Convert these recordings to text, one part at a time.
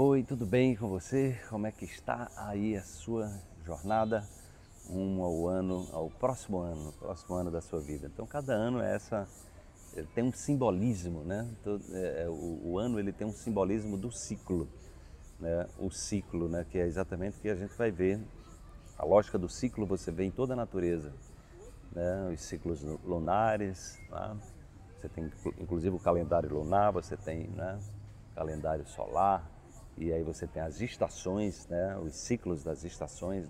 Oi, tudo bem com você? Como é que está aí a sua jornada um ao ano, ao próximo ano, próximo ano da sua vida? Então, cada ano é essa tem um simbolismo, né? É, é, o, o, ano ele tem um simbolismo do ciclo, né? O ciclo, né? Que é exatamente o que a gente vai ver. A lógica do ciclo você vê em toda a natureza, né? Os ciclos lunares, né? você tem inclusive o calendário lunar, você tem, né? Calendário solar e aí você tem as estações, né? Os ciclos das estações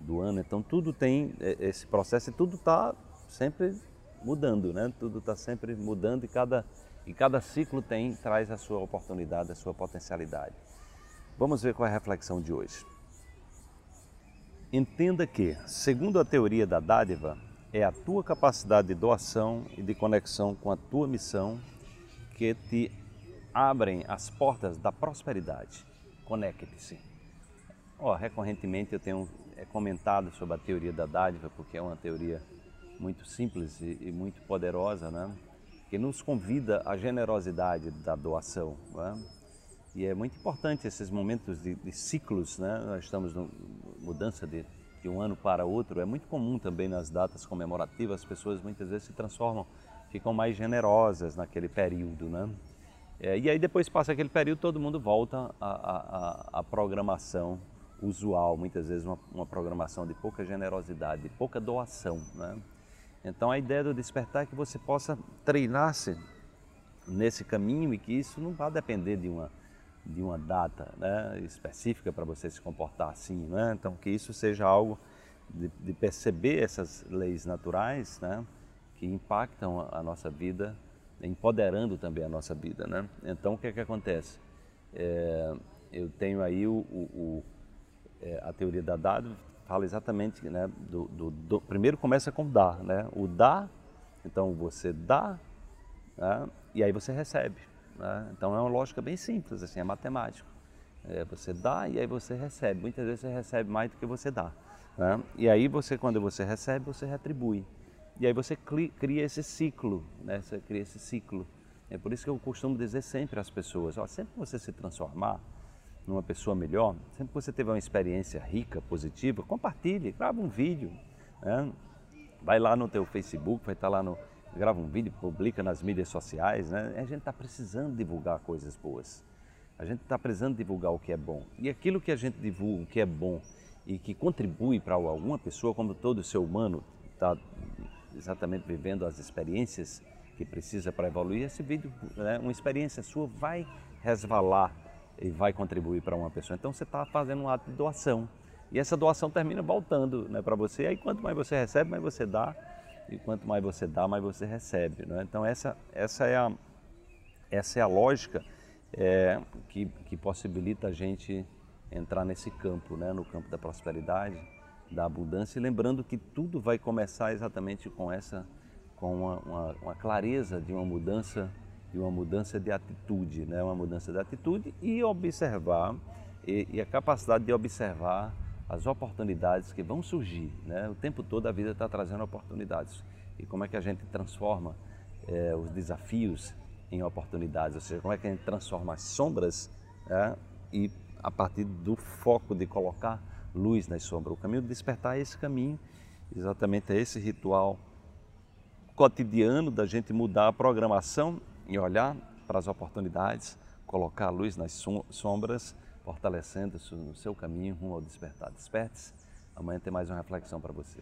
do ano. Então tudo tem é, esse processo e tudo está sempre mudando, né? Tudo está sempre mudando e cada, e cada ciclo tem, traz a sua oportunidade, a sua potencialidade. Vamos ver qual é a reflexão de hoje. Entenda que, segundo a teoria da dádiva, é a tua capacidade de doação e de conexão com a tua missão que te abrem as portas da prosperidade. Conecte-se. Oh, recorrentemente eu tenho é, comentado sobre a teoria da dádiva, porque é uma teoria muito simples e, muito poderosa, né? que nos convida à generosidade da doação. Né? E é muito importante esses momentos de, de ciclos, né? nós estamos em mudança de, de um ano para outro, é muito comum também nas datas comemorativas, as pessoas muitas vezes se transformam, ficam mais generosas naquele período. Né? É, e aí depois passa aquele período, todo mundo volta à, à, à programação usual, muitas vezes uma, uma, programação de pouca generosidade, de pouca doação. Né? Então a ideia do despertar é que você possa treinar-se nesse caminho e que isso não vá depender de uma, de uma data né, específica para você se comportar assim. Né? Então que isso seja algo de, de perceber essas leis naturais né, que impactam a, a, nossa vida, empoderando também a nossa vida. Né? Então o que é que acontece? É, eu tenho aí o, o, o é, a teoria da dádiva fala exatamente, né, do, do, do, primeiro começa com dar, né, o dar, então você dá, né, e aí você recebe, né, então é uma lógica bem simples, assim, é matemático, é, você dá e aí você recebe, muitas vezes você recebe mais do que você dá, né, e aí você, quando você recebe, você retribui, e aí você cria esse ciclo, né, você cria esse ciclo, é por isso que eu costumo dizer sempre às pessoas, ó, sempre que você se transformar, numa pessoa melhor, sempre que você teve uma experiência rica, positiva, compartilhe, grava um vídeo, né? vai lá no teu Facebook, vai estar lá no, grava um vídeo, publica nas mídias sociais, né? A gente está precisando divulgar coisas boas. A gente está precisando divulgar o que é bom. E aquilo que a gente divulga, o que é bom e que contribui para alguma pessoa, como todo ser humano está exatamente vivendo as experiências que precisa para evoluir, esse vídeo, né, uma experiência sua vai resvalar e vai contribuir para uma pessoa. Então você está fazendo um ato de doação. E essa doação termina voltando né, para você. Aí quanto mais você recebe, mais você dá. E quanto mais você dá, mais você recebe. Né? Então essa, essa, é a, essa é a lógica é, que, que possibilita a gente entrar nesse campo, né? no campo da prosperidade, da abundância. Lembrando que tudo vai começar exatamente com essa, com uma, uma, uma clareza de uma mudança de uma mudança de atitude, né? uma mudança de atitude e observar, e, e a capacidade de observar as oportunidades que vão surgir. Né? O tempo todo a vida está trazendo oportunidades. E como é que a gente transforma é, os desafios em oportunidades? Ou seja, como é que a gente transforma as sombras né? e a partir do foco de colocar luz nas sombras. O caminho do despertar é esse caminho, exatamente é esse ritual cotidiano da gente mudar a programação e olhar para as oportunidades, colocar a luz nas sombras, fortalecendo-se no seu caminho rumo ao despertar. Desperte-se. Amanhã tem mais uma reflexão para você.